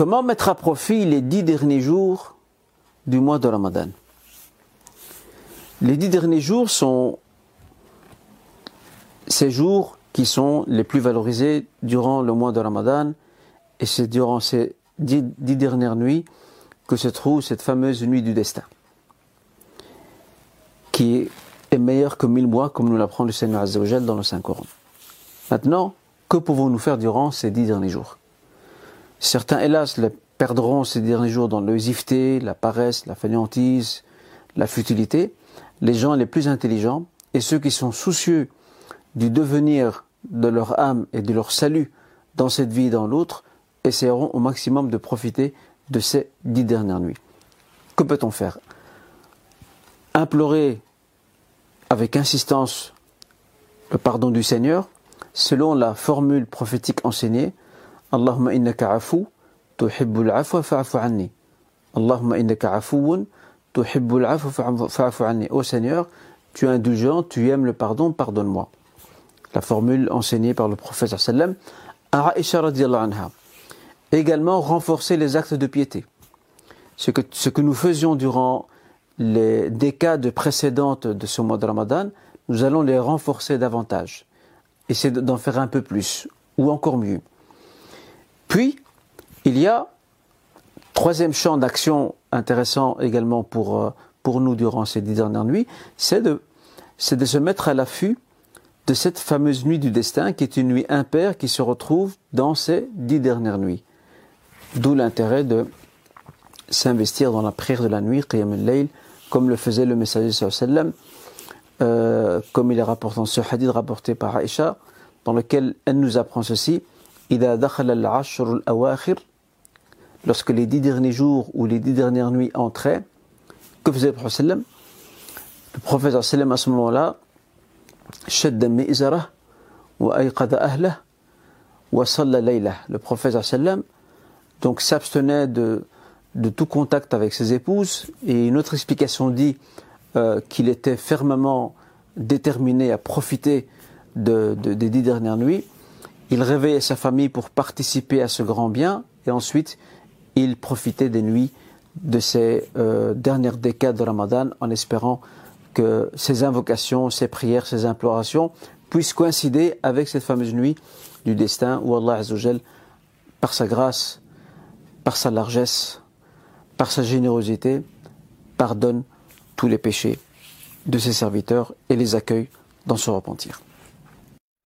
Comment mettre à profit les dix derniers jours du mois de Ramadan? Les dix derniers jours sont ces jours qui sont les plus valorisés durant le mois de Ramadan et c'est durant ces dix, dernières nuits que se trouve cette fameuse nuit du destin qui est meilleure que mille mois comme nous l'apprend le Seigneur Azzawajal dans le Saint-Coran. Maintenant, que pouvons-nous faire durant ces dix derniers jours? Certains, hélas, perdront ces derniers jours dans le la paresse, la fainéantise, la futilité. Les gens les plus intelligents et ceux qui sont soucieux du devenir de leur âme et de leur salut dans cette vie et dans l'autre essaieront au maximum de profiter de ces dix dernières nuits. Que peut-on faire? Implorer avec insistance le pardon du Seigneur, selon la formule prophétique enseignée, Allahumma innaka afu, tuhibbul afwa fa'afu anni. Allahumma innaka afuun, tuhibbul afwa fa'afu anni. Ô Seigneur, tu es indulgent, tu aimes le pardon, pardonne-moi. La formule enseignée par le prophète sallam à Aisha anha. Également renforcer les actes de piété. Ce que, ce que nous faisions durant les décades précédentes de ce mois de Ramadan, nous allons les renforcer davantage essayer d'en faire un peu plus, ou encore mieux. Puis, il y a troisième champ d'action intéressant également pour, euh, pour nous durant ces dix dernières nuits, c'est de, c'est de se mettre à l'affût de cette fameuse nuit du destin qui est une nuit impaire qui se retrouve dans ces dix dernières nuits. D'où l'intérêt de s'investir dans la prière de la nuit, Qiyam al-Layl, comme le faisait le messager sallallahu euh, comme il est rapporté dans ce hadith rapporté par Aïcha, dans lequel elle nous apprend ceci lorsque les dix derniers jours ou les dix dernières nuits entraient, que faisait le prophète Le prophète à ce moment-là, le prophète donc s'abstenait de, tout contact avec ses épouses et une autre explication dit euh, qu'il était fermement déterminé à profiter de, des dix dernières nuits. Il réveillait sa famille pour participer à ce grand bien et ensuite il profitait des nuits de ces euh, dernières décades de Ramadan en espérant que ses invocations, ses prières, ses implorations puissent coïncider avec cette fameuse nuit du destin où Allah Azzawajal, par sa grâce, par sa largesse, par sa générosité, pardonne tous les péchés de ses serviteurs et les accueille dans son repentir.